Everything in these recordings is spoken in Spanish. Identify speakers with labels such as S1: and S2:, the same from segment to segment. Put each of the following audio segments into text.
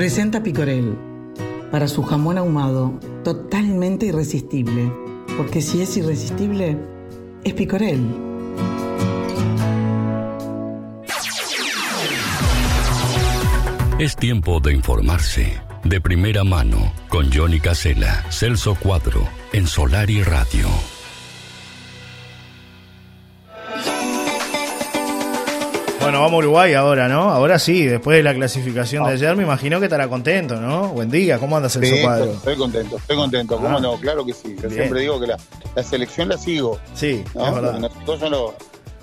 S1: Presenta Picorel para su jamón ahumado, totalmente irresistible, porque si es irresistible, es Picorel.
S2: Es tiempo de informarse de primera mano con Johnny Casella, Celso Cuadro, en Solar y Radio.
S3: Bueno, vamos a Uruguay ahora, ¿no? Ahora sí, después de la clasificación de ayer, me imagino que estará contento, ¿no? Buen día, ¿cómo andas el
S4: Sí,
S3: cuadro?
S4: estoy contento, estoy contento. ¿Cómo
S3: Ah.
S4: no? Claro que sí. Yo
S3: Bien.
S4: siempre digo que la, la selección la sigo.
S3: Sí,
S4: ¿no?
S3: es verdad.
S4: Lo que nos fijó son los,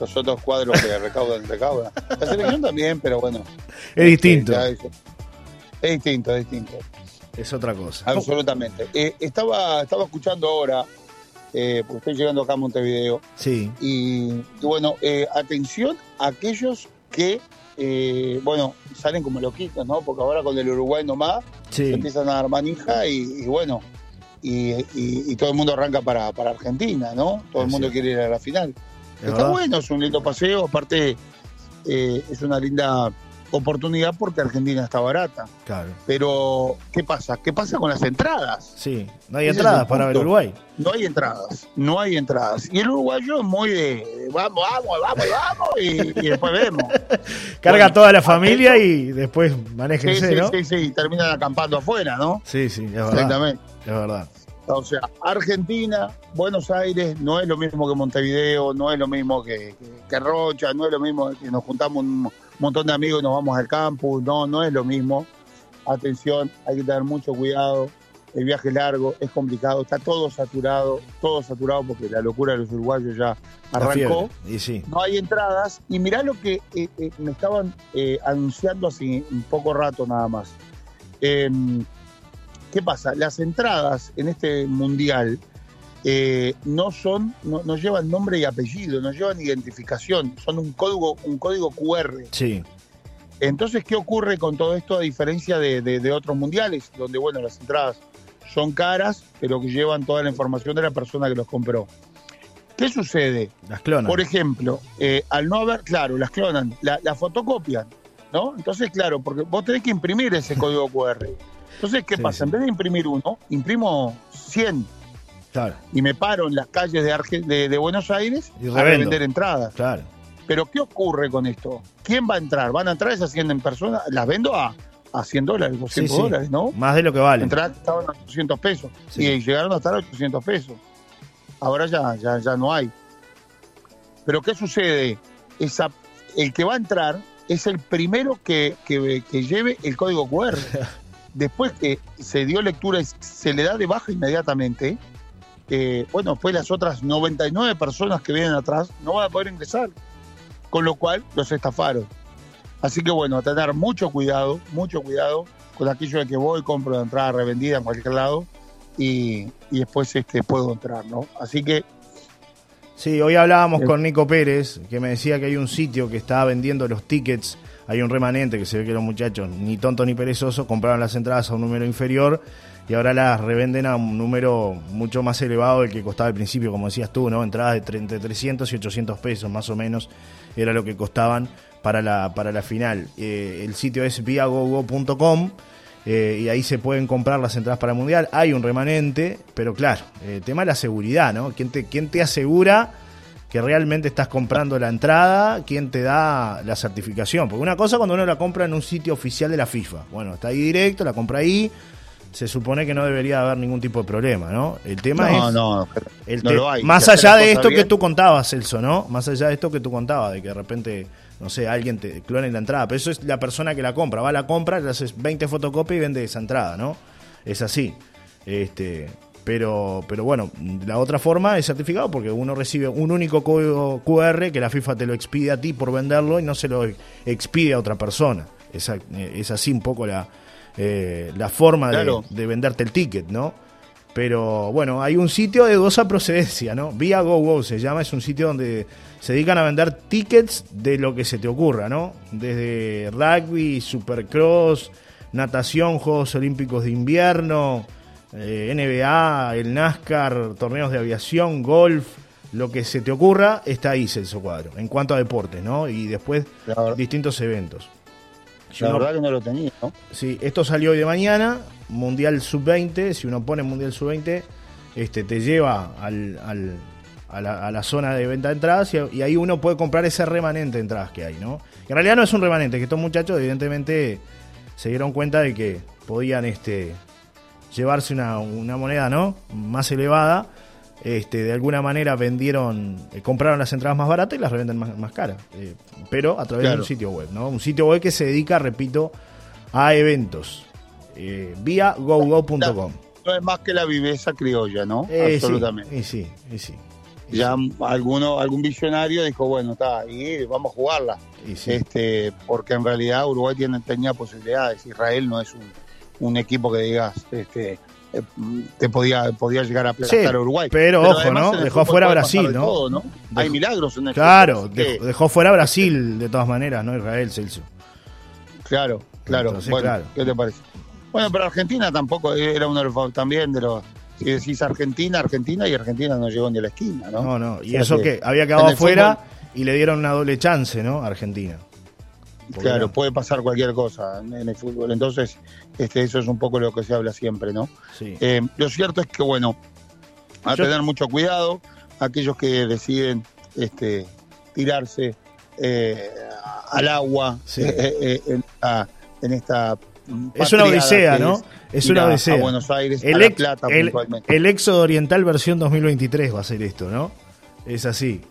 S4: los otros cuadros que recaudan, recaudan. La selección también, pero bueno.
S3: Es distinto.
S4: ya Es, es distinto, es distinto.
S3: Es otra cosa.
S4: Absolutamente. Eh, estaba, estaba escuchando ahora, eh, porque estoy llegando acá a Montevideo,
S3: Sí,
S4: y, y bueno, eh, atención a aquellos que, eh, bueno, salen como loquitos, ¿no? Porque ahora con el Uruguay nomás se
S3: sí.
S4: empiezan a dar manija y, y bueno, y, y- y todo el mundo arranca para, para Argentina, ¿no? Todo el mundo quiere ir a la final.
S3: Es
S4: Está
S3: verdad.
S4: bueno, es un lindo paseo, aparte eh, es una linda oportunidad porque Argentina está barata.
S3: Claro.
S4: Pero, ¿qué pasa? ¿Qué pasa con las entradas?
S3: Sí, no hay
S4: Ese
S3: entradas para ver. Uruguay.
S4: No hay entradas, no hay entradas. Y el uruguayo es muy de, vamos, vamos, vamos, vamos, y, y después vemos.
S3: Carga
S4: Bueno,
S3: toda la familia y después
S4: Sí,
S3: manéjense,
S4: sí,
S3: ¿no?
S4: sí, sí, terminan acampando afuera, ¿no?
S3: Sí, sí, es verdad.
S4: Exactamente.
S3: Es verdad.
S4: O sea, Argentina, Buenos Aires, no es lo mismo que Montevideo, no es lo mismo que, que- que Rocha, no es lo mismo que nos juntamos un montón de amigos y nos vamos al campus, no, no es lo mismo. Atención, hay que tener mucho cuidado. El viaje es largo, es complicado, está todo saturado, todo saturado porque la locura de los uruguayos ya arrancó.
S3: Y sí.
S4: No hay entradas y mirá lo que eh, eh, me estaban eh, anunciando hace un poco rato nada más. Em, ¿Qué pasa? Las entradas en este mundial eh, no son, no, no llevan nombre y apellido, no llevan identificación, son un código, un código QR.
S3: Sí,
S4: Entonces, ¿qué ocurre con todo esto a diferencia de, de- de otros mundiales, donde bueno, las entradas son caras, pero que llevan toda la información de la persona que los compró? ¿Qué sucede?
S3: las clonas.
S4: Por ejemplo, eh, al no haber, claro, las clonan, la, la fotocopian, ¿no? Entonces, claro, porque vos tenés que imprimir ese código QR. Entonces, ¿qué
S3: Sí,
S4: pasa?
S3: sí.
S4: En vez de imprimir uno, imprimo 100
S3: Claro,
S4: y me paro en las calles de, Arge- de, de Buenos Aires
S3: Y
S4: a revender entradas.
S3: claro.
S4: Pero, ¿qué ocurre con esto? ¿Quién va a entrar? ¿Van a entrar esas 100 en persona? Las vendo a, a 100 dólares, 200
S3: sí.
S4: dólares, ¿no?
S3: Más de lo que vale.
S4: Que estaban a 800 pesos
S3: Sí.
S4: y llegaron a estar a 800 pesos. Ahora ya, ya, ya no hay. Pero ¿qué sucede? Esa, el que va a entrar es el primero que, que- que lleve el código QR. Después que se dio lectura y se le da de baja inmediatamente, eh, bueno, después las otras 99 personas que vienen atrás no van a poder ingresar. Con lo cual los estafaron. Así que bueno, a tener mucho cuidado, mucho cuidado con aquello de que voy, compro la entrada revendida en cualquier lado y, y después este, puedo entrar, ¿no? Así que
S3: Sí, hoy hablábamos
S4: Eh.
S3: con Nico Pérez, que me decía que hay un sitio que estaba vendiendo los tickets. Hay un remanente que se ve que los muchachos, ni tontos ni perezosos, compraron las entradas a un número inferior y ahora las revenden a un número mucho más elevado del que costaba al principio, como decías tú, ¿no? Entradas de tre- entre 300 y 800 pesos más o menos era lo que costaban para la, para la final. Eh, el sitio es viagogo.com eh, y ahí se pueden comprar las entradas para el Mundial. Hay un remanente, pero claro, el tema de la seguridad, ¿no? ¿Quién te, quién te asegura que realmente estás comprando la entrada? ¿Quién te da la certificación? Porque una cosa cuando uno la compra en un sitio oficial de la FIFA. Bueno, está ahí directo, la compra ahí. Se supone que no debería haber ningún tipo de problema, ¿no? El tema
S4: no,
S3: es...
S4: no,
S3: El
S4: no
S3: te-
S4: lo hay.
S3: Más allá de esto que tú contabas, Celso, ¿no? Más allá de esto que tú contabas, de que de repente, no sé, alguien te clone la entrada, pero eso es la persona que la compra, va a la compra, le haces 20 fotocopias y vende esa entrada, ¿no? Es así. Este, pero, pero bueno, la otra forma es certificado porque uno recibe un único código QR que la FIFA te lo expide a ti por venderlo y no se lo expide a otra persona. Es, a- es así un poco la, eh, la forma de-
S4: Claro.
S3: de venderte el ticket, ¿no? Pero bueno, hay un sitio de dudosa procedencia, ¿no? Vía GoGo se llama, es un sitio donde se dedican a vender tickets de lo que se te ocurra, ¿no? Desde rugby, supercross, natación, Juegos Olímpicos de Invierno, eh, NBA, el NASCAR, torneos de aviación, golf, lo que se te ocurra, está ahí Celso Cuadro, en cuanto a deportes, ¿no? Y después distintos eventos.
S4: La verdad que no lo tenía, ¿no?
S3: Sí, esto salió hoy de mañana, Mundial Sub-20, si uno pone Mundial Sub-20, este, te lleva al, al, a, la, a, la, zona de venta de entradas y, y, ahí uno puede comprar ese remanente de entradas que hay, ¿no? en realidad no es un remanente, que estos muchachos evidentemente se dieron cuenta de que podían este, llevarse una, una moneda, ¿no? Más elevada. Este, de alguna manera vendieron, eh, compraron las entradas más baratas y las revenden más, más caras, eh, pero a través claro. de un sitio web, ¿no? Un sitio web que se dedica, repito, a eventos, eh, vía gogo.com.
S4: No es más que la viveza criolla, ¿no? Absolutamente.
S3: Sí, sí, y sí.
S4: Ya alguno, algún visionario dijo, bueno, está, y vamos a jugarla.
S3: Sí.
S4: Este, porque en realidad Uruguay tiene, tenía posibilidades. Israel no es un, un equipo que digas, este, te podía, podía llegar a aplastar
S3: sí,
S4: a Uruguay.
S3: Pero, pero ojo, ¿no? Dejó fuera Brasil, ¿no?
S4: Todo, ¿no? Dejó, Hay milagros en el
S3: Claro, dejó, fuera Brasil de todas maneras, ¿no? Israel, Celso.
S4: Claro, claro.
S3: Entonces,
S4: bueno,
S3: claro.
S4: ¿Qué te parece? Bueno, pero Argentina tampoco era uno de los también de los si decís Argentina, Argentina y Argentina no llegó ni a la esquina, ¿no?
S3: No, no, y o sea eso que, que, había quedado afuera y le dieron una doble chance, ¿no? A Argentina.
S4: Claro, puede pasar cualquier cosa en el fútbol. Entonces, este, eso es un poco lo que se habla siempre, ¿no?
S3: Sí.
S4: Eh, lo cierto es que, bueno, a Yo... tener mucho cuidado, aquellos que deciden este, tirarse eh, al agua
S3: sí.
S4: eh, en, a, en, esta.
S3: Es una odisea, ¿no? Es una odisea.
S4: A Buenos Aires,
S3: el,
S4: a La Plata,
S3: el, el éxodo oriental versión 2023 va a ser esto, ¿no? Es así.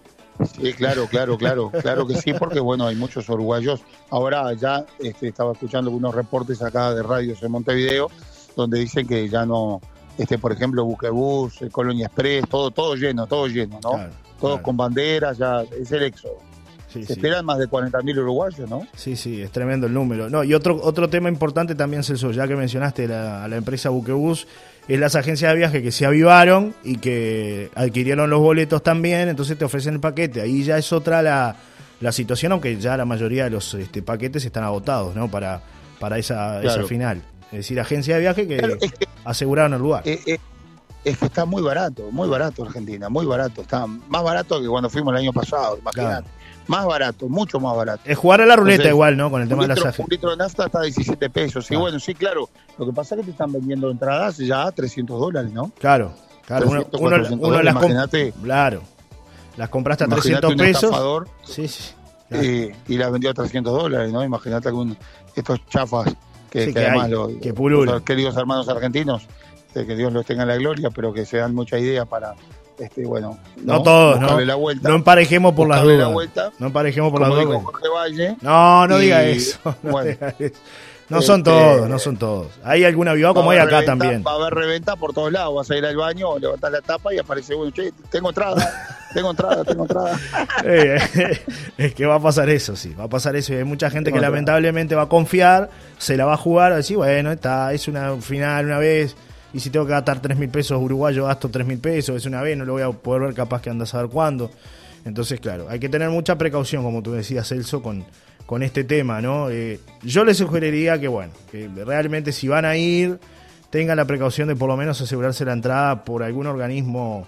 S4: Sí, claro, claro, claro, claro que sí, porque bueno, hay muchos uruguayos. Ahora ya este, estaba escuchando algunos reportes acá de radios en Montevideo, donde dicen que ya no, este, por ejemplo, Buquebus, Colonia Express, todo, todo lleno, todo lleno, ¿no?
S3: Claro,
S4: Todos
S3: claro.
S4: con banderas, ya es el éxodo.
S3: Sí,
S4: Se
S3: sí.
S4: esperan más de 40.000 uruguayos, ¿no?
S3: Sí, sí, es tremendo el número. No, y otro, otro tema importante también, Celso, ya que mencionaste la, a la empresa Buquebus, es las agencias de viaje que se avivaron y que adquirieron los boletos también, entonces te ofrecen el paquete. Ahí ya es otra la, la situación, aunque ya la mayoría de los este, paquetes están agotados, ¿no? Para, para esa,
S4: Claro.
S3: esa final. Es decir, agencia de viaje que
S4: Claro, es que-
S3: aseguraron el lugar.
S4: Eh, eh, es que está muy barato, muy barato Argentina, muy barato. Está más barato que cuando fuimos el año pasado, imagínate.
S3: Claro.
S4: Más barato, mucho más barato.
S3: Es jugar a la ruleta
S4: Entonces,
S3: igual, ¿no? Con el tema de las
S4: litro,
S3: agencias.
S4: un litro de nafta está a 17 pesos. Y bueno, sí, claro. Lo que pasa es que te están vendiendo entradas ya a 300 dólares, ¿no?
S3: Claro, claro. Uno,
S4: 300,
S3: uno-
S4: 400
S3: uno las
S4: imagínate.
S3: Claro. Las compraste a
S4: Imagínate
S3: 300
S4: un
S3: pesos.
S4: estafador
S3: Sí, sí. Claro.
S4: eh, y la vendió a 300 dólares, ¿no? Imagínate algún, estos chafas que,
S3: Sí,
S4: que
S3: que
S4: además
S3: hay,
S4: los,
S3: que pululan.
S4: los queridos hermanos argentinos, eh, que Dios los tenga en la gloria, pero que se dan mucha idea para, este, bueno,
S3: No todos, ¿no?
S4: la vuelta.
S3: No emparejemos por las
S4: la
S3: dudas.
S4: vuelta,
S3: No emparejemos por las dudas. No, no
S4: Y,
S3: diga eso. No,
S4: bueno,
S3: diga eso. No son
S4: este,
S3: todos, no son todos. Hay algún avivado como hay acá
S4: reventa-
S3: también.
S4: Va a haber reventa por todos lados. Vas a ir al baño, levantas la tapa y aparece uno. Che, tengo entrada, tengo entrada, tengo entrada.
S3: Eh, es que va a pasar eso, sí. Va a pasar eso. Y hay mucha gente que lamentablemente va a confiar, se la va a jugar, a decir, bueno, está, es una final una vez. Y si tengo que gastar 3 mil pesos uruguayo, gasto 3 mil pesos. Es una vez, no lo voy a poder ver capaz que anda a saber cuándo. Entonces, claro, hay que tener mucha precaución, como tú decías, Celso, con, con este tema, ¿no? Eh, yo les sugeriría que, bueno, que realmente si van a ir, tengan la precaución de por lo menos asegurarse la entrada por algún organismo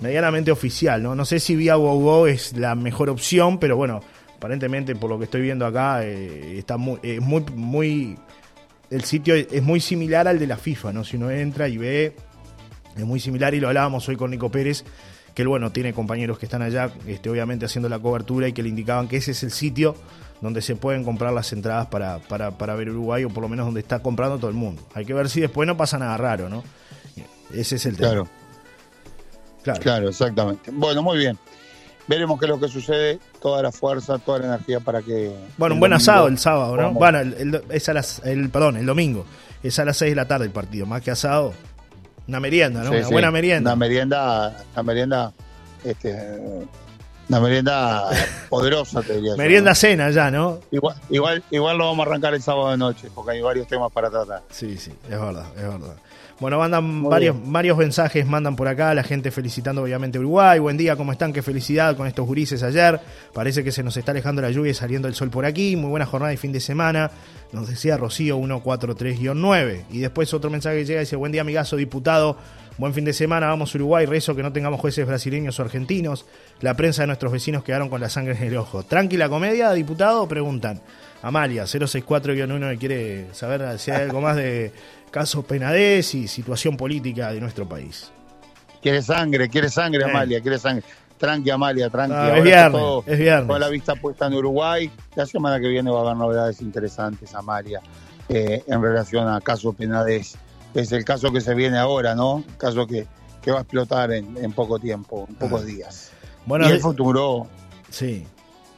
S3: medianamente oficial, ¿no? No sé si vía GoGo es la mejor opción, pero bueno, aparentemente por lo que estoy viendo acá, eh, está muy, es muy, muy, el sitio es muy similar al de la FIFA, ¿no? Si uno entra y ve, es muy similar y lo hablábamos hoy con Nico Pérez, que él, bueno, tiene compañeros que están allá, este, obviamente haciendo la cobertura y que le indicaban que ese es el sitio donde se pueden comprar las entradas para, para, para ver Uruguay o por lo menos donde está comprando todo el mundo. Hay que ver si después no pasa nada raro, ¿no? Ese es el tema.
S4: Claro,
S3: Claro.
S4: claro, exactamente. Bueno, muy bien. Veremos qué es lo que sucede. Toda la fuerza, toda la energía para que.
S3: Bueno, un buen asado el sábado, ¿no? Bueno, el, el- es a las, el, perdón, el domingo. Es a las 6 de la tarde el partido. Más que asado, una merienda, ¿no?
S4: Sí,
S3: una
S4: sí.
S3: buena merienda.
S4: Una merienda, una merienda, este, una merienda poderosa, te diría. yo,
S3: Merienda
S4: ¿no?
S3: cena ya, ¿no?
S4: Igual, igual, igual lo vamos a arrancar el sábado de noche, porque hay varios temas para tratar.
S3: Sí, sí, es verdad, es verdad. Bueno, mandan
S4: Muy
S3: varios, varios mensajes, mandan por acá, la gente felicitando obviamente Uruguay. Buen día, ¿cómo están? Qué felicidad con estos gurises ayer. Parece que se nos está alejando la lluvia y saliendo el sol por aquí. Muy buena jornada y fin de semana. Nos decía Rocío 143-9. Y después otro mensaje que llega y dice, buen día amigazo diputado. Buen fin de semana, vamos Uruguay, rezo que no tengamos jueces brasileños o argentinos. La prensa de nuestros vecinos quedaron con la sangre en el ojo. ¿Tranquila comedia, diputado? Preguntan. Amalia, 064-1 que quiere saber si hay algo más de casos penades y situación política de nuestro país.
S4: Quiere sangre, quiere sangre, Amalia, quiere sangre. Tranqui, Amalia, tranqui.
S3: Ah, es viernes, es viernes.
S4: Con la vista puesta en Uruguay. La semana que viene va a haber novedades interesantes, Amalia, eh, en relación a casos penades. Es el caso que se viene ahora, ¿no? Caso que, que va a explotar en, poco tiempo, en pocos ah. días. Bueno, y el futuro.
S3: Sí.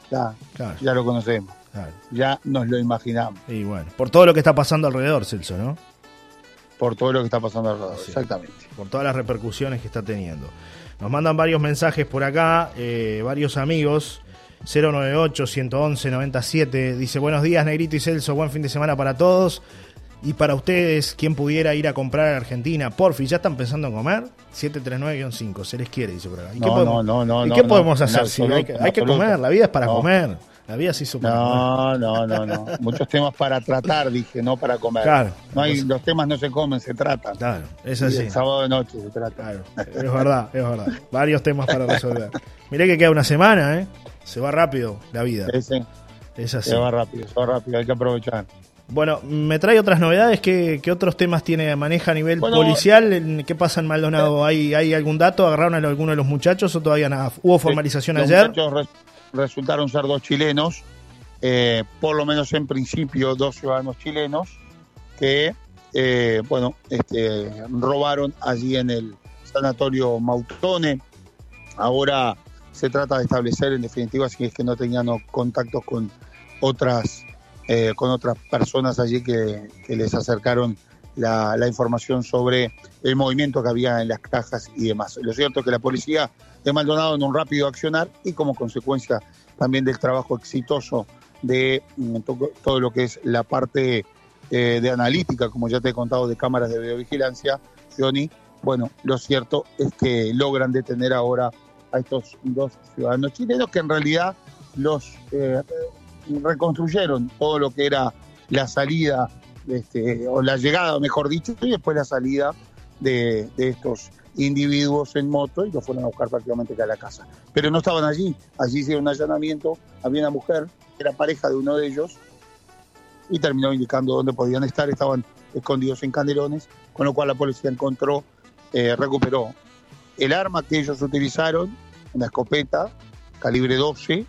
S4: Ya, ya lo conocemos. Ya nos lo imaginamos.
S3: Y bueno, por todo lo que está pasando alrededor, Celso, ¿no?
S4: Por todo lo que está pasando alrededor, exactamente.
S3: Por todas las repercusiones que está teniendo. Nos mandan varios mensajes por acá, eh, varios amigos. 098-111-97 dice: Buenos días, Negrito y Celso. Buen fin de semana para todos. Y para ustedes, quien pudiera ir a comprar a Argentina, porfi, ¿ya están pensando en comer? 739-5, se les quiere, dice por acá.
S4: ¿Y qué podemos, no, no,
S3: ¿y qué podemos hacer? hay, que, hay que comer, la vida es para comer. La vida se hizo
S4: no, No, no, no. Muchos temas para tratar, dije, no para comer. Claro. No hay, los temas no se comen, se tratan.
S3: Claro, es así.
S4: el sábado de noche se trata.
S3: Claro, es verdad, es verdad. Varios temas para resolver. Miré que queda una semana, ¿eh? Se va rápido la vida.
S4: Sí, Es así. Se va rápido, se va rápido, hay que aprovechar.
S3: Bueno, me trae otras novedades. ¿Qué, otros temas tiene maneja a nivel policial? ¿Qué pasa en Maldonado? ¿Hay, ¿Hay algún dato? ¿Agarraron a alguno de los muchachos o todavía nada? ¿Hubo formalización ayer?
S4: Resultaron ser dos chilenos, eh, por lo menos en principio dos ciudadanos chilenos, que, eh, bueno, este, robaron allí en el sanatorio Mautone. Ahora se trata de establecer, en definitiva, si es que no tenían contactos con otras, eh, con otras personas allí que, les acercaron la, la, información sobre el movimiento que había en las cajas y demás. Lo cierto es que la policía de Maldonado en un rápido accionar y como consecuencia también del trabajo exitoso de mm, todo lo que es la parte eh, de analítica, como ya te he contado, de cámaras de videovigilancia, Johnny, bueno, lo cierto es que logran detener ahora a estos dos ciudadanos chilenos que en realidad los eh, reconstruyeron todo lo que era la salida, este, o la llegada, mejor dicho, y después la salida de, de estos individuos en moto y lo fueron a buscar prácticamente a la casa. Pero no estaban allí, allí hicieron un allanamiento, había una mujer, era pareja de uno de ellos, y terminó indicando dónde podían estar, estaban escondidos en Canelones, con lo cual la policía encontró, eh, recuperó el arma que ellos utilizaron, una escopeta calibre 12,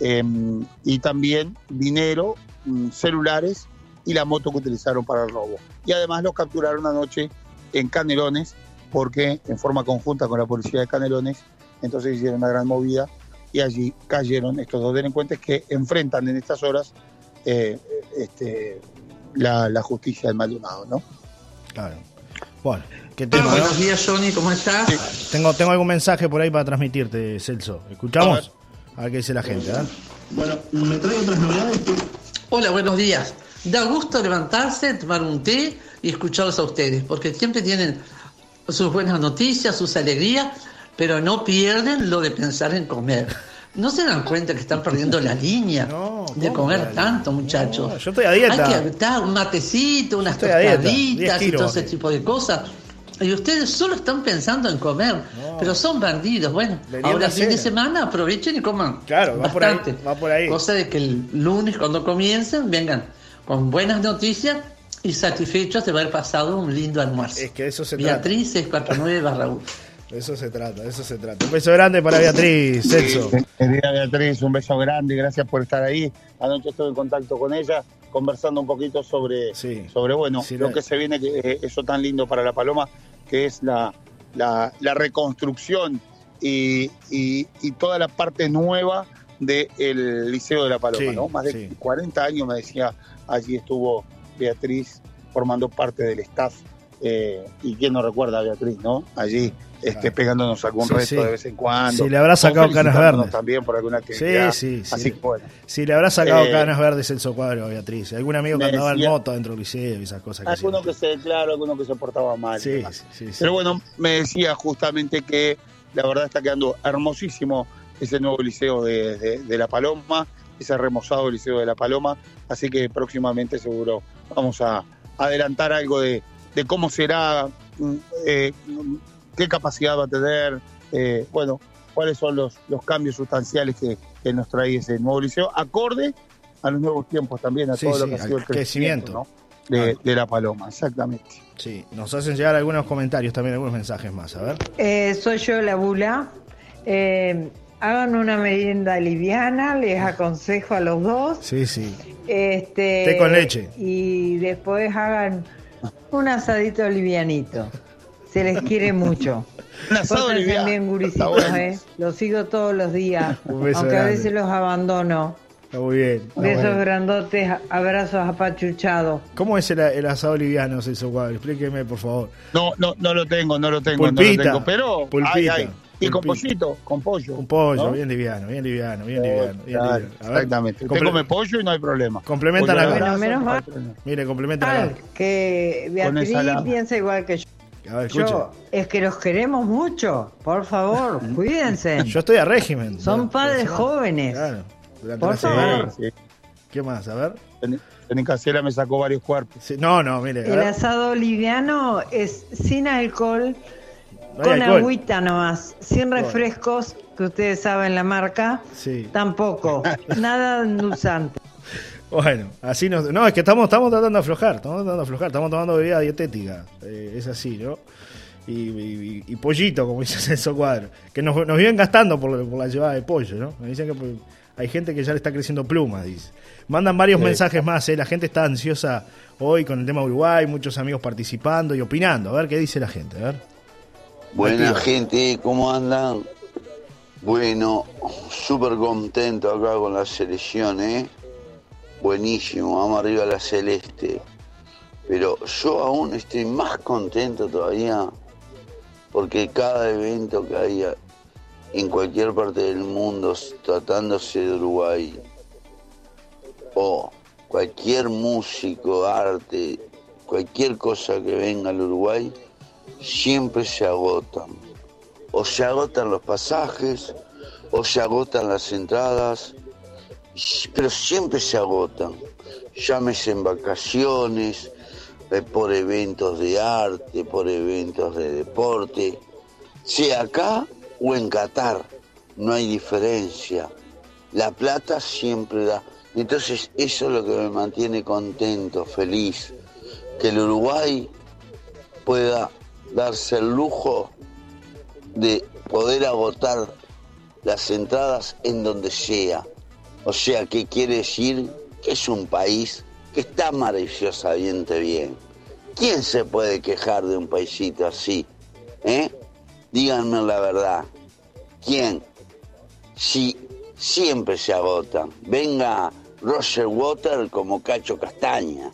S4: em, y también dinero, mm, celulares y la moto que utilizaron para el robo. Y además los capturaron anoche en Canelones porque en forma conjunta con la policía de Canelones, entonces hicieron una gran movida y allí cayeron estos dos delincuentes que enfrentan en estas horas eh, este, la, justicia del Maldonado, ¿no?
S3: Claro. Bueno,
S5: ¿qué tengo? Buenos días, Johnny, ¿cómo estás?
S3: Tengo, tengo algún mensaje por ahí para transmitirte, Celso. ¿Escuchamos? A ver, qué dice la gente. ¿eh?
S5: Bueno, me trae otras novedades. Hola, buenos días. Da gusto levantarse, tomar un té y escucharlos a ustedes, porque siempre tienen sus buenas noticias, sus alegrías, pero no pierden lo de pensar en comer. ¿No se dan cuenta que están perdiendo la línea de comer tanto, muchachos?
S3: yo estoy a dieta.
S5: Hay que un matecito, unas tostaditas y todo ese tipo de cosas. Y ustedes solo están pensando en comer, pero son bandidos. Bueno, ahora fin de semana aprovechen y coman.
S3: Claro, va por, ahí, va por ahí.
S5: Cosa de que el lunes, cuando comiencen, vengan con buenas noticias y satisfechos de haber pasado un lindo almuerzo.
S3: Es que eso se
S5: Beatriz 649 barra
S3: Eso se trata, eso se trata. Un beso grande para Beatriz, Celso.
S4: Querida Beatriz, un beso grande, gracias por estar ahí. Anoche estuve en contacto con ella, conversando un poquito sobre, sobre bueno, lo que se viene, eh, eso tan lindo para la Paloma, que es la, la, reconstrucción y, y, toda la parte nueva del Liceo de la Paloma, ¿no? Más de 40 años, me decía, allí estuvo Beatriz formando parte del staff. Eh, y quién no recuerda a Beatriz, ¿no? Allí este, pegándonos algún reto de vez en cuando.
S3: Si le habrá sacado canas verdes.
S4: También por alguna actividad.
S3: Sí, sí, Así bueno. Si le habrá sacado eh, canas verdes el socuadro a Beatriz. Algún amigo que andaba en moto dentro del liceo y esas cosas.
S4: Que alguno que se, claro, alguno que se portaba mal. Sí, sí, Pero bueno, me decía justamente que la verdad está quedando hermosísimo ese nuevo liceo de, de La Paloma, ese remozado liceo de La Paloma. Así que próximamente seguro vamos a adelantar algo de, cómo será, mm, eh, qué capacidad va a tener, eh, bueno, cuáles son los, los cambios sustanciales que, nos trae ese nuevo liceo, acorde a los nuevos tiempos también, a
S3: Sí,
S4: todo lo que ha sido el crecimiento,
S3: crecimiento.
S4: ¿no? de, de la paloma, exactamente.
S3: Sí, nos hacen llegar algunos comentarios, también algunos mensajes más, a ver.
S6: Eh, soy yo la bula. Eh, hagan una merienda liviana, les aconsejo a los dos.
S3: Sí, sí.
S6: Este,
S3: Té con leche.
S6: Y después hagan un asadito livianito. Se les quiere mucho.
S4: Un asado liviano,
S6: bien, gurisitos,
S4: bueno.
S6: ¿eh? Los sigo todos los días,
S3: Un beso
S6: aunque a veces los abandono.
S3: Está muy bien. está
S6: Besos
S3: bueno.
S6: grandotes, abrazos apachuchados.
S3: ¿Cómo es el, el asado liviano, Celso Cuadro? Explíqueme, por favor.
S4: No, no, no lo tengo, no lo tengo,
S3: Pulpita,
S4: no lo tengo, pero
S3: pulpita,
S4: ay, ay. Y con pollito, con pollo.
S3: Un pollo,
S4: ¿no?
S3: bien liviano, bien liviano, bien
S4: Oh,
S3: liviano. Bien
S4: claro,
S3: liviano. A ver,
S4: exactamente. Usted come pollo y no hay problema.
S3: Complementa
S4: Pollo
S3: la-
S4: a
S3: Bueno,
S6: menos
S4: problema.
S3: Mire, complementa
S6: Tal, que Beatriz piensa igual que yo.
S3: la... A ver.
S6: Yo, es que los queremos mucho. Por favor, cuídense.
S3: Yo estoy a régimen.
S6: Son padres
S3: la
S6: jóvenes.
S3: Claro. Durante
S6: Por
S3: la
S6: favor.
S4: Sí, sí.
S3: ¿Qué más? A ver.
S4: En, en casera me sacó varios cuerpos.
S3: Sí, No, no, mire.
S6: El asado liviano es sin alcohol,
S3: No
S6: con
S3: alcohol.
S6: agüita nomás, sin refrescos, que ustedes saben la marca,
S3: Sí.
S6: tampoco, nada endulzante.
S3: Bueno, así nos... No, es que estamos, estamos tratando de aflojar, estamos tratando de aflojar, estamos tomando bebida dietética, eh, es así, ¿no? Y, y- y- y pollito, como dice Celso Cuadro, que nos, nos vienen gastando por, por la llevada de pollo, ¿no? Me dicen que pues, hay gente que ya le está creciendo plumas, dice. Mandan varios
S4: Sí.
S3: mensajes más, ¿eh? La gente está ansiosa hoy con el tema Uruguay, muchos amigos participando y opinando. A ver qué dice la gente, a ver.
S7: Buena gente, ¿cómo andan? Bueno, súper contento acá con la selección, ¿eh? Buenísimo, vamos arriba a la celeste. Pero yo aún estoy más contento todavía porque cada evento que haya en cualquier parte del mundo tratándose de Uruguay o cualquier músico, arte, cualquier cosa que venga al Uruguay, siempre se agotan. O se agotan los pasajes, o se agotan las entradas, pero siempre se agotan. Llámese en vacaciones, eh, por eventos de arte, por eventos de deporte, sea acá o en Qatar, no hay diferencia. La plata siempre da. Entonces eso es lo que me mantiene contento, feliz, que el Uruguay pueda darse el lujo de poder agotar las entradas en donde sea. O sea, ¿qué quiere decir? Que es un país que está maravillosamente bien. ¿Quién se puede quejar de un paisito así? ¿Eh? Díganme la verdad. ¿Quién? Si siempre se agotan. Venga Roger Water como Cacho Castaña.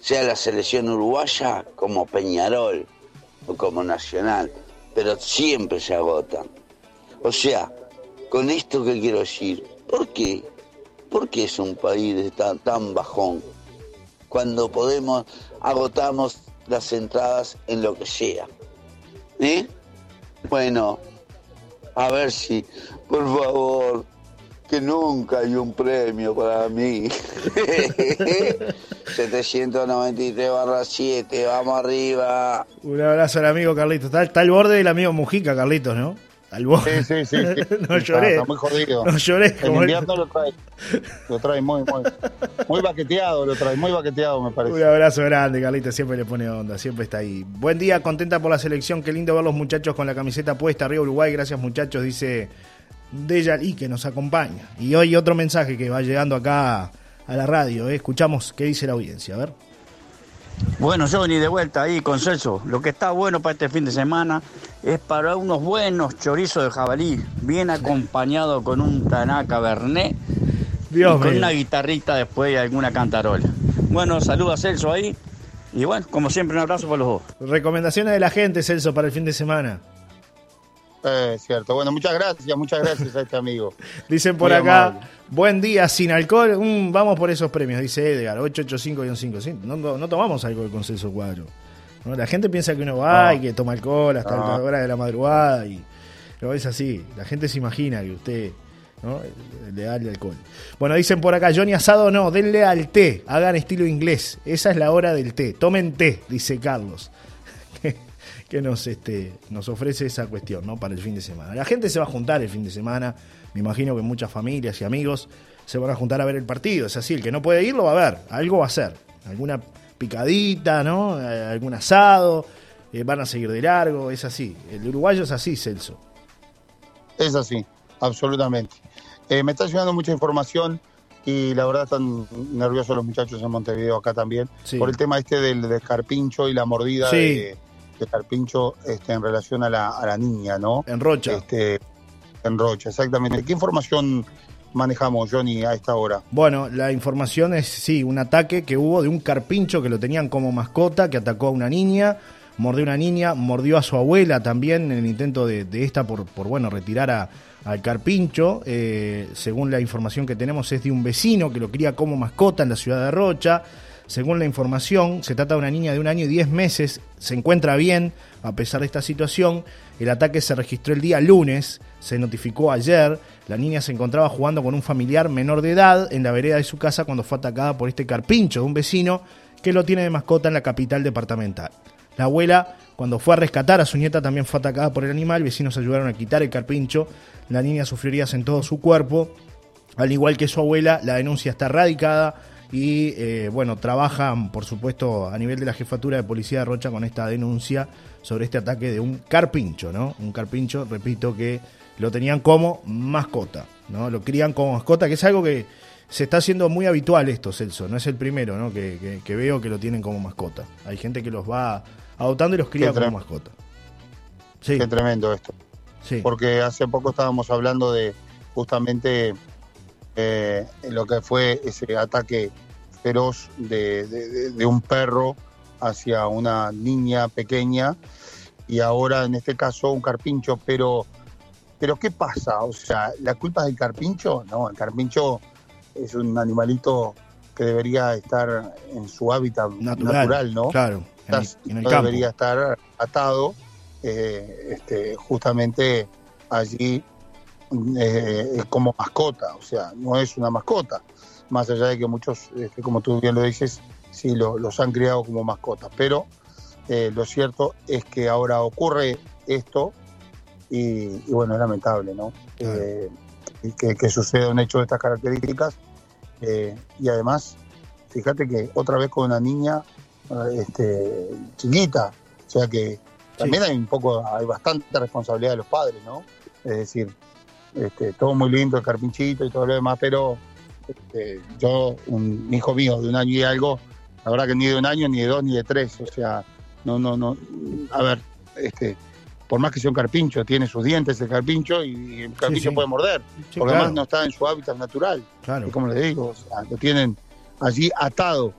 S7: Sea la selección uruguaya como Peñarol como Nacional. Pero siempre se agotan. O sea, con esto que quiero decir, ¿por qué? ¿Por qué es un país tan, tan bajón? Cuando podemos, agotamos las entradas en lo que sea. ¿Eh? Bueno, a ver si, por favor, que nunca hay un premio para mí. 793 barra 7, vamos arriba.
S3: Un abrazo al amigo Carlitos. Está, está al borde del amigo Mujica, Carlitos, ¿no? Al borde.
S4: Sí, sí, sí. sí.
S3: no lloré.
S4: Está muy jodido.
S3: No lloré. El-
S4: invierno lo trae. Lo trae muy, muy, muy baqueteado, lo trae, muy baqueteado me
S3: Un
S4: parece.
S3: abrazo grande, Carlitos. Siempre le pone onda, siempre está ahí. Buen día, contenta por la selección. Qué lindo ver los muchachos con la camiseta puesta. Arriba Uruguay, gracias muchachos, dice Deyali que nos acompaña. Y hoy otro mensaje que va llegando acá a la radio. ¿eh? Escuchamos qué dice la audiencia. A ver.
S8: Bueno, Johnny, de vuelta ahí con Celso. Lo que está bueno para este fin de semana es para unos buenos chorizos de jabalí, bien acompañado con un Tanaka Bernet
S3: Dios
S8: y con
S3: mío.
S8: una guitarrita después y alguna cantarola. Bueno, saludos a Celso ahí. Y bueno, como siempre, un abrazo para los dos.
S3: Recomendaciones de la gente, Celso, para el fin de semana.
S4: Eh, cierto. Bueno, muchas gracias, muchas gracias a este amigo.
S3: Dicen por
S4: Muy
S3: acá,
S4: amable.
S3: buen día, sin alcohol. Vamos por esos premios, dice Edgar, 885-5. Sí, no, no, no tomamos alcohol con Celso Cuadro. ¿no? La gente piensa que uno va
S4: No.
S3: y que toma alcohol hasta
S4: No.
S3: la hora de la madrugada. y No es así. La gente se imagina que usted ¿no? le da el alcohol. Bueno, dicen por acá, Johnny Asado no, denle al té, hagan estilo inglés. Esa es la hora del té. Tomen té, dice Carlos. que nos, este, nos ofrece esa cuestión, ¿no? Para el fin de semana. La gente se va a juntar el fin de semana, me imagino que muchas familias y amigos, se van a juntar a ver el partido. Es así, el que no puede ir lo va a ver, algo va a hacer. Alguna picadita, ¿no? Eh, algún asado, eh, van a seguir de largo, es así. El uruguayo es así, Celso.
S4: Es así, absolutamente. Eh, me está llegando mucha información y la verdad están nerviosos los muchachos en Montevideo acá también
S3: Sí.
S4: por el tema este del, del carpincho y la mordida
S3: Sí.
S4: de, carpincho este, en relación a la, a la niña, ¿no?
S3: En Rocha.
S4: Este, en Rocha, exactamente. ¿Qué información manejamos, Johnny, a esta hora?
S3: Bueno, la información es, sí, un ataque que hubo de un carpincho que lo tenían como mascota, que atacó a una niña, mordió a una niña, mordió a su abuela también en el intento de, de esta por, por, bueno, retirar a, al carpincho. Eh, según la información que tenemos, es de un vecino que lo cría como mascota en la ciudad de Rocha. Según la información, se trata de una niña de un año y diez meses, se encuentra bien a pesar de esta situación. El ataque se registró el día lunes, se notificó ayer. La niña se encontraba jugando con un familiar menor de edad en la vereda de su casa cuando fue atacada por este carpincho de un vecino que lo tiene de mascota en la capital departamental. La abuela, cuando fue a rescatar a su nieta, también fue atacada por el animal. Vecinos ayudaron a quitar el carpincho. La niña sufrió heridas en todo su cuerpo. Al igual que su abuela, la denuncia está radicada y eh, bueno, trabajan por supuesto a nivel de la jefatura de policía de Rocha con esta denuncia sobre este ataque de un carpincho, ¿no? Un carpincho, repito, que lo tenían como mascota, ¿no? Lo crían como mascota, que es algo que se está haciendo muy habitual esto, Celso, no es el primero, ¿no? Que, que- que veo que lo tienen como mascota. Hay gente que los va adoptando y los cría como mascota. Sí,
S4: Qué tremendo esto.
S3: sí.
S4: Porque hace poco estábamos hablando de justamente eh, lo que fue ese ataque feroz de, de- un perro hacia una niña pequeña y ahora en este caso un carpincho, pero pero ¿qué pasa? O sea, ¿la culpa es del carpincho? No, el carpincho es un animalito que debería estar en su hábitat
S3: Natural,
S4: natural, ¿no?
S3: Claro, en el,
S4: Estás-
S3: en el
S4: no
S3: campo.
S4: debería estar atado eh, este, justamente allí eh, como mascota, o sea, no es una mascota, más allá de que muchos, este, como tú bien lo dices, sí lo- los han criado como mascotas, pero eh, lo cierto es que ahora ocurre esto y, y bueno, es lamentable, ¿no?
S3: Claro.
S4: Eh, que, que suceda un hecho de estas características eh, y además, fíjate que otra vez con una niña este, chiquita, o sea que también hay un poco, hay bastante responsabilidad de los padres, ¿no? Es decir, este, todo muy lindo, el carpinchito y todo lo demás, pero este, yo, un hijo mío de un año y algo, la verdad que ni de un año, ni de dos, ni de tres, o sea, no, no, no, a ver, este, por más que sea un carpincho, tiene sus dientes el carpincho y el carpincho
S3: sí.
S4: puede morder,
S3: Sí,
S4: porque
S3: claro,
S4: además no está en su hábitat natural,
S3: claro.
S4: y como le digo, o sea, lo tienen allí atado,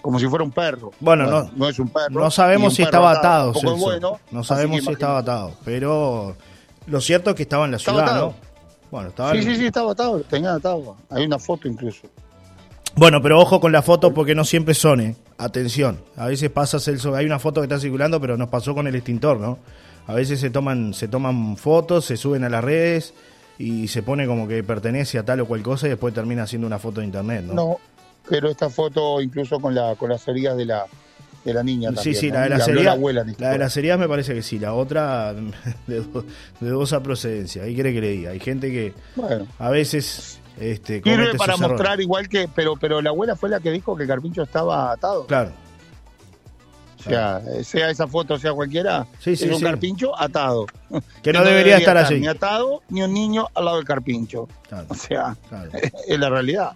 S4: como si fuera un perro.
S3: Bueno, no-
S4: es un perro.
S3: No sabemos si estaba atado, Celso.
S4: bueno,
S3: no sabemos si estaba atado, pero lo cierto es que estaba en la
S4: Estaba
S3: ciudad,
S4: atado.
S3: ¿no? Bueno, estaba
S4: Sí, sí, sí, estaba atado, tenía atado. Hay una foto incluso.
S3: Bueno, pero ojo con la foto porque no siempre son, ¿eh? Atención. A veces pasa, Celso, hay una foto que está circulando, pero nos pasó con el extintor, ¿no? A veces se toman, se toman fotos, se suben a las redes y se pone como que pertenece a tal o cual cosa y después termina haciendo una foto de internet, ¿no?
S4: No, pero esta foto incluso con la con las heridas de la de la niña
S3: Sí,
S4: también.
S3: sí,
S4: ¿no?
S3: la de la serie.
S4: la abuela
S3: La de
S4: foto.
S3: las heridas me parece que sí, la otra de, de dudosa procedencia. Ahí quiere que le diga. Hay gente que
S4: Bueno,
S3: a veces este,
S4: sirve para
S3: errores.
S4: mostrar igual que, pero pero la abuela fue la que dijo que el carpincho estaba atado.
S3: Claro,
S4: O sea, sea esa foto, sea cualquiera,
S3: Sí, sí,
S4: es un
S3: sí.
S4: carpincho atado.
S3: que no debería estar allí.
S4: Ni atado, ni un niño al lado del carpincho.
S3: Claro,
S4: O sea,
S3: claro.
S4: es la realidad.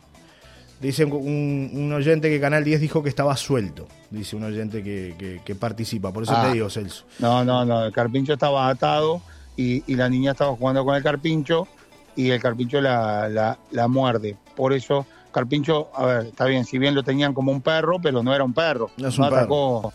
S3: Dice un, un oyente que Canal 10 dijo que estaba suelto. Dice un oyente que, que- que participa. Por eso
S4: Ah.
S3: te digo, Celso.
S4: No, no, no, el carpincho estaba atado y, y la niña estaba jugando con el carpincho y el carpincho la, la, la muerde. Por eso, carpincho, a ver, está bien, si bien lo tenían como un perro, pero no era un perro.
S3: No es un
S4: atacó.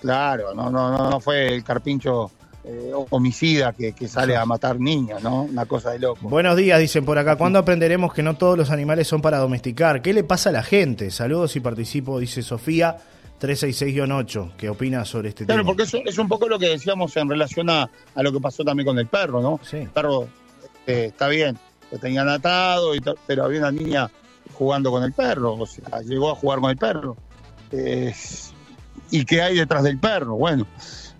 S4: Claro, no, no, no, no fue el carpincho eh, homicida que, que sale a matar niños, ¿no? Una cosa de loco.
S3: Buenos días, dicen por acá. ¿Cuándo aprenderemos que no todos los animales son para domesticar? ¿Qué le pasa a la gente? Saludos y participo, dice Sofía 366-8. ¿Qué opina sobre este
S4: Claro,
S3: tema?
S4: porque eso es un poco lo que decíamos en relación a, a lo que pasó también con el perro, ¿no?
S3: Sí.
S4: El perro eh, está bien, lo tenían atado, y pero había una niña jugando con el perro, o sea, llegó a jugar con el perro. Eh, ¿Y qué hay detrás del perro? Bueno,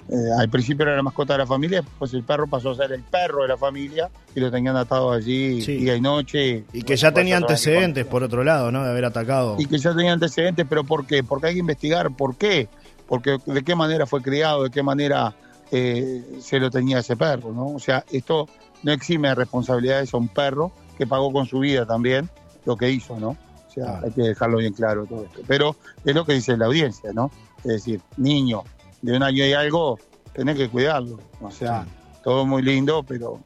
S4: eh, al principio era la mascota de la familia, pues el perro pasó a ser el perro de la familia y lo tenían atado allí
S3: Sí.
S4: día y noche.
S3: Y que ya tenía antecedentes, por otro lado, ¿no? De haber atacado.
S4: y que ya tenía antecedentes, pero ¿por qué? Porque hay que investigar por qué, porque de qué manera fue criado, de qué manera eh, se lo tenía ese perro, ¿no? O sea, esto no exime de responsabilidades a un perro que pagó con su vida también lo que hizo, ¿no? O sea, hay que dejarlo bien claro todo esto. Pero es lo que dice la audiencia, ¿no? Es decir, niño de un año y algo, tenés que cuidarlo. O sea, todo muy lindo, pero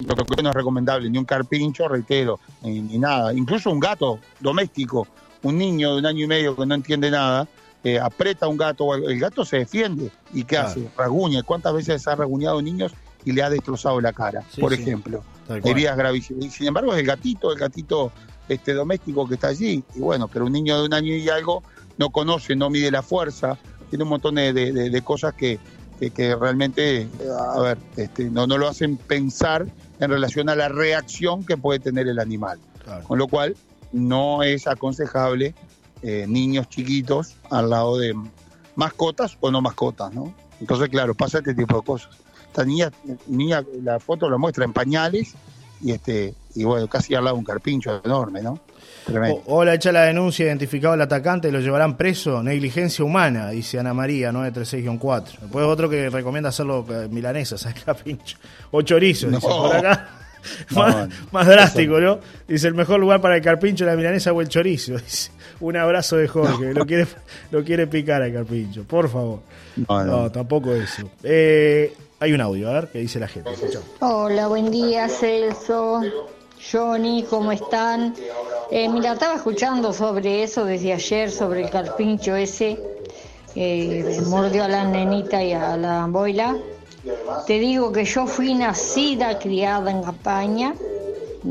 S4: lo que no es recomendable, ni un carpincho, reitero, ni, ni nada. Incluso un gato doméstico, un niño de un año y medio que no entiende nada, eh, aprieta a un gato, el gato se defiende. ¿Y qué
S3: Claro.
S4: hace? Raguña. ¿Cuántas veces ha raguñado niños y le ha destrozado la cara,
S3: Sí,
S4: por
S3: sí.
S4: ejemplo? Heridas gravísimas. Sin embargo es el gatito, el gatito este doméstico que está allí. Y bueno, pero un niño de un año y algo no conoce, no mide la fuerza, tiene un montón de, de- cosas que, que, que realmente, eh, a ver, este, no, no lo hacen pensar en relación a la reacción que puede tener el animal.
S3: Claro.
S4: Con lo cual, no es aconsejable eh, niños chiquitos al lado de mascotas o no mascotas, ¿no? Entonces, claro, pasa este tipo de cosas. Esta niña, niña la foto la muestra en pañales y este y bueno, casi al lado de un carpincho enorme, ¿no? Tremendo.
S3: O- Hola, hecha la denuncia, identificado al atacante, lo llevarán preso. Negligencia humana, dice Ana María, 936-4. Después otro que recomienda hacerlo eh, milanesa, ¿sabes? Capincho. O chorizo, dice
S4: No.
S3: por acá.
S4: No,
S3: más,
S4: no.
S3: más drástico, ¿no? Dice el mejor lugar para el carpincho, la milanesa o el chorizo. Dice, un abrazo de Jorge, lo, quiere, lo quiere picar al carpincho, por favor.
S4: No,
S3: No,
S4: no.
S3: tampoco eso. Eh, hay un audio, a ver qué dice la gente.
S9: Hola, buen día, Celso, Johnny, ¿cómo están? Eh, mira, estaba escuchando sobre eso desde ayer, sobre el carpincho ese, que mordió a la nenita y a la boila. Te digo que yo fui nacida, criada en Campaña,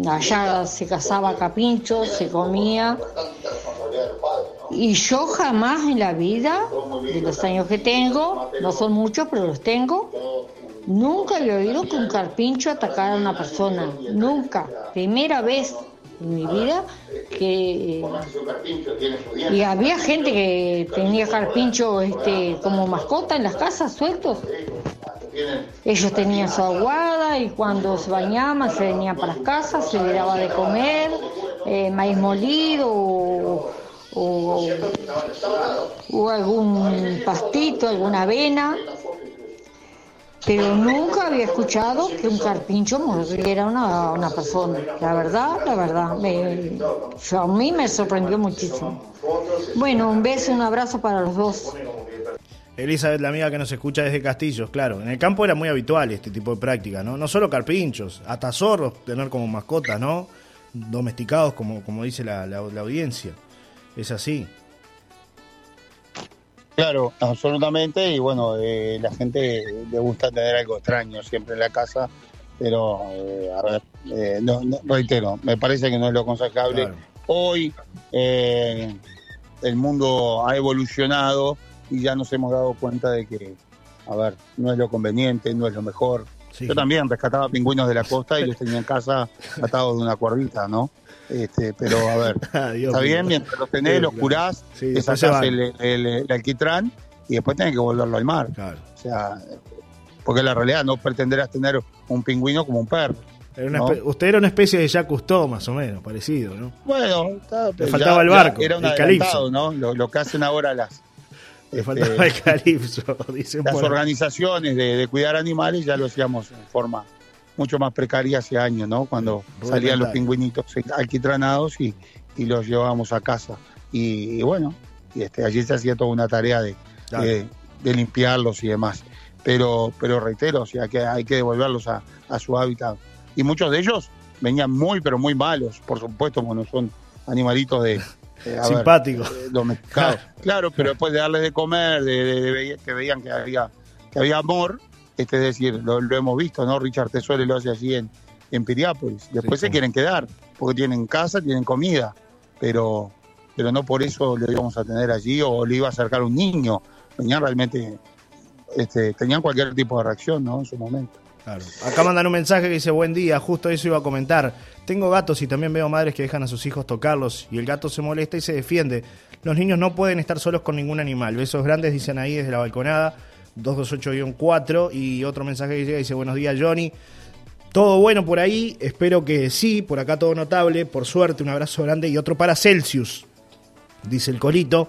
S9: allá se cazaba capincho, se comía, y yo jamás en la vida, de los años que tengo, no son muchos, pero los tengo, Nunca había oído que un carpincho atacara a una persona. Nunca. Primera vez en mi vida que... Y había gente que tenía carpincho este, como mascota en las casas sueltos. Ellos tenían su aguada y cuando se bañaban se venían para las casas, se le daba de comer, eh, maíz molido o, o- o algún pastito, alguna avena. Pero nunca había escuchado que un carpincho mordiera una, una persona. La verdad, la verdad, me- a mí me sorprendió muchísimo. Bueno, un beso, un abrazo para los dos.
S3: Elizabeth, la amiga que nos escucha desde Castillos, claro. En el campo era muy habitual este tipo de práctica, ¿no? No solo carpinchos, hasta zorros tener como mascotas, ¿no? Domesticados, como, como dice la, la- la audiencia. Es así.
S4: Claro, absolutamente. Y bueno, eh, la gente le gusta tener algo extraño siempre en la casa, pero eh, a ver, eh, no, no- reitero, me parece que no es lo aconsejable.
S3: Claro.
S4: Hoy eh, el mundo ha evolucionado y ya nos hemos dado cuenta de que, a ver, no es lo conveniente, no es lo mejor.
S3: Sí.
S4: Yo también rescataba pingüinos de la costa y los tenía en casa atados de una cuerdita, ¿no? Este, pero a ver,
S3: Ah, Dios
S4: está bien, mientras los tenés,
S3: Sí,
S4: los curás,
S3: Sí,
S4: sacás el, el- el alquitrán y después tenés que volverlo al mar.
S3: Claro.
S4: O sea, porque la realidad no pretenderás tener un pingüino como un perro.
S3: Era una
S4: ¿no?
S3: espe- Usted era una especie de Jacques Cousteau, más o menos, parecido, ¿no?
S4: Bueno, está-
S3: Le
S4: ya-
S3: faltaba el barco,
S4: Era un
S3: el.
S4: ¿no? Lo, lo que hacen ahora las,
S3: Le
S4: este,
S3: faltaba el calipso, dicen
S4: las
S3: por
S4: organizaciones de, de cuidar animales, ya lo hacíamos en forma mucho más precaria hace años, ¿no? Cuando salían los pingüinitos alquitranados y, y los llevábamos a casa. Y, y bueno, y este, allí se hacía toda una tarea de,
S3: Claro.
S4: de, de limpiarlos y demás. Pero, pero reitero, o sea, que hay que devolverlos a, a su hábitat. Y muchos de ellos venían muy, pero muy malos, por supuesto, bueno, son animalitos de... eh, a ver,
S3: Simpáticos.
S4: eh, domesticados. claro, pero después de darles de comer, de, de- de ve- que veían que había, que había amor, este, es decir, lo, lo hemos visto, ¿no? Richard Tesuele lo hace allí en, en Piriápolis. Después
S3: Sí,
S4: se quieren quedar, porque tienen casa, tienen comida, pero, pero no por eso lo íbamos a tener allí o le iba a acercar un niño. Venían realmente, este, tenían cualquier tipo de reacción, ¿no? En su momento.
S3: Acá mandan un mensaje que dice, buen día, justo eso iba a comentar. Tengo gatos y también veo madres que dejan a sus hijos tocarlos y el gato se molesta y se defiende. Los niños no pueden estar solos con ningún animal. Besos grandes, dicen ahí desde la balconada. 228-4 y otro mensaje que llega dice buenos días Johnny. Todo bueno por ahí, espero que sí, por acá todo notable, por suerte, un abrazo grande y otro para Celsius, dice el Colito.